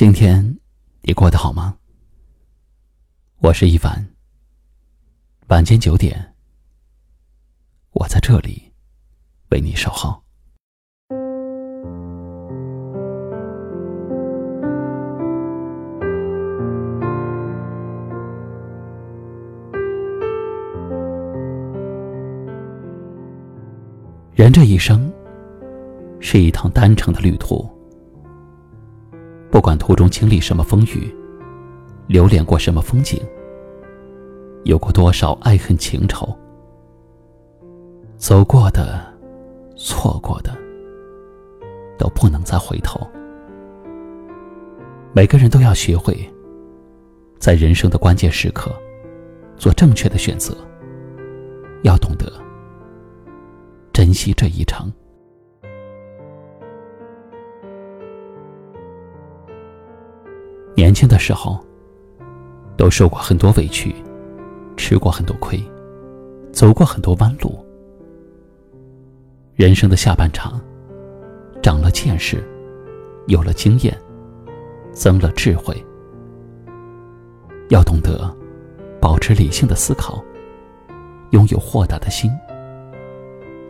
今天你过得好吗？我是一凡。晚间九点，我在这里为你守候。人这一生是一趟单程的旅途。不管途中经历什么风雨，流连过什么风景，有过多少爱恨情仇，走过的、错过的，都不能再回头。每个人都要学会，在人生的关键时刻，做正确的选择。要懂得珍惜这一程。年轻的时候，都受过很多委屈，吃过很多亏，走过很多弯路。人生的下半场，长了见识，有了经验，增了智慧。要懂得保持理性的思考，拥有豁达的心，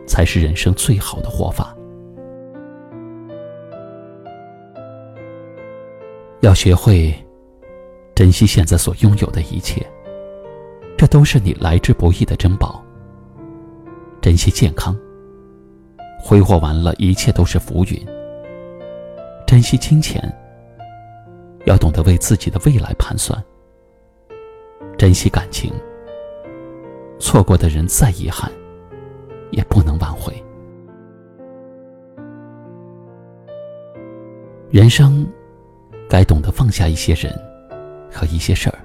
才是人生最好的活法。要学会珍惜现在所拥有的一切，这都是你来之不易的珍宝。珍惜健康，挥霍完了，一切都是浮云。珍惜金钱，要懂得为自己的未来盘算。珍惜感情，错过的人再遗憾，也不能挽回。人生。该懂得放下一些人和一些事儿，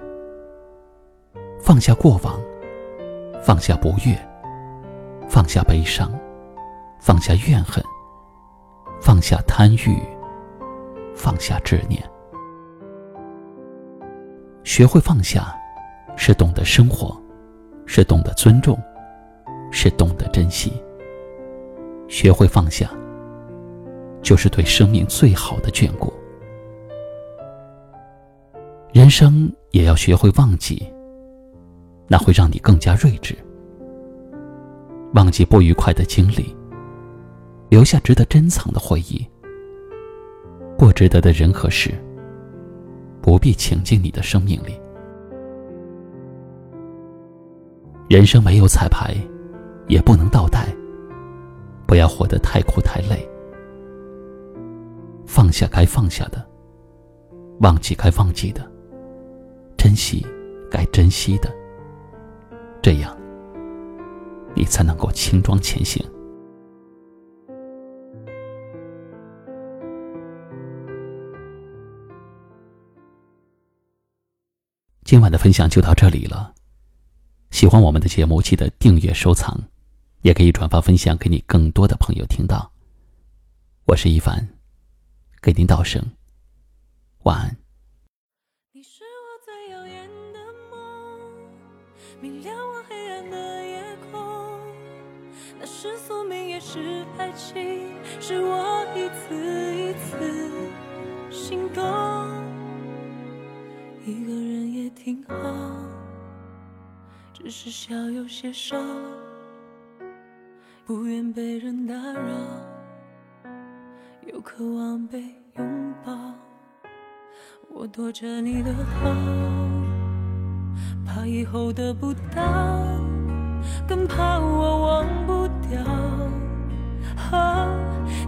放下过往，放下不悦，放下悲伤，放下怨恨，放下贪欲，放下执念。学会放下，是懂得生活，是懂得尊重，是懂得珍惜。学会放下，就是对生命最好的眷顾。人生也要学会忘记，那会让你更加睿智。忘记不愉快的经历，留下值得珍藏的回忆。不值得的人和事，不必请进你的生命里。人生没有彩排，也不能倒带。不要活得太苦太累。放下该放下的，忘记该忘记的。珍惜该珍惜的，这样你才能够轻装前行。今晚的分享就到这里了。喜欢我们的节目，记得订阅收藏，也可以转发分享给你更多的朋友听到。我是一凡，给您道声晚安。明亮我黑暗的夜空，那是宿命也是爱情，是我一次一次心动。一个人也挺好，只是笑有些少，不愿被人打扰，又渴望被拥抱。我躲着你的好。以后得不到，更怕我忘不掉。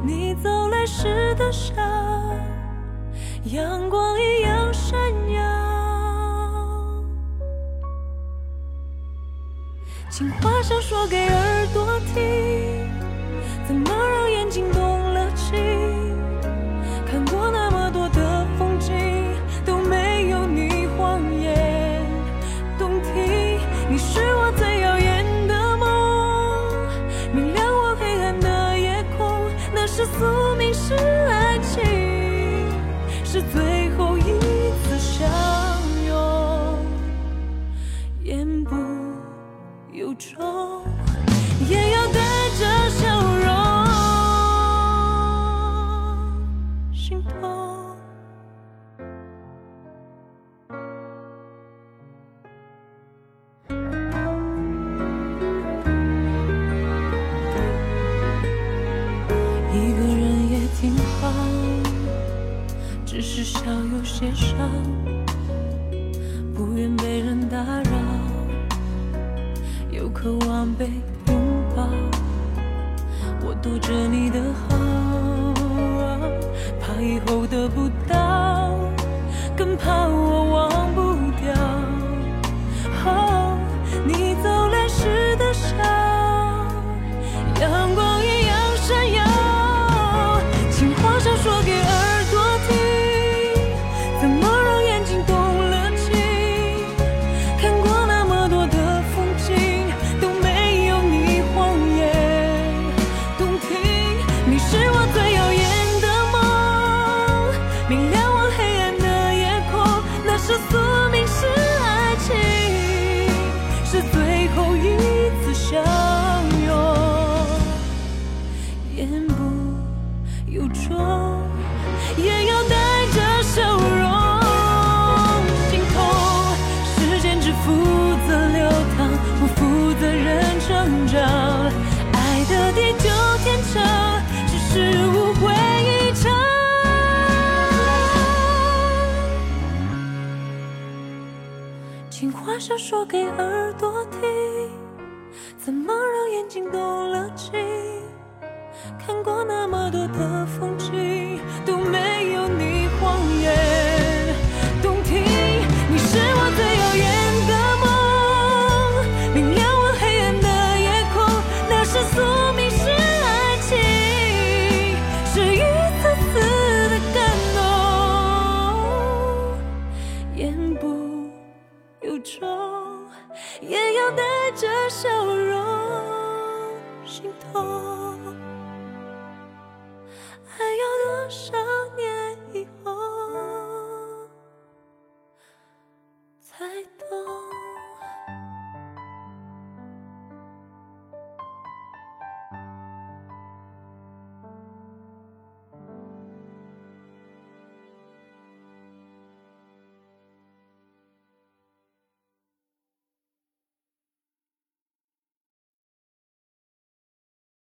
你走来时的笑，阳光一样闪耀。情话想说给耳朵听，怎么让街上，不愿被人打扰，又渴望被拥抱。我躲着你的好，怕以后得不到，明亮我黑暗的夜空。那是宿命，是爱情，是最后一次相拥。言不由衷，也情话想说给耳朵听，怎么让眼睛动了情？看过那么多的风景，还要多少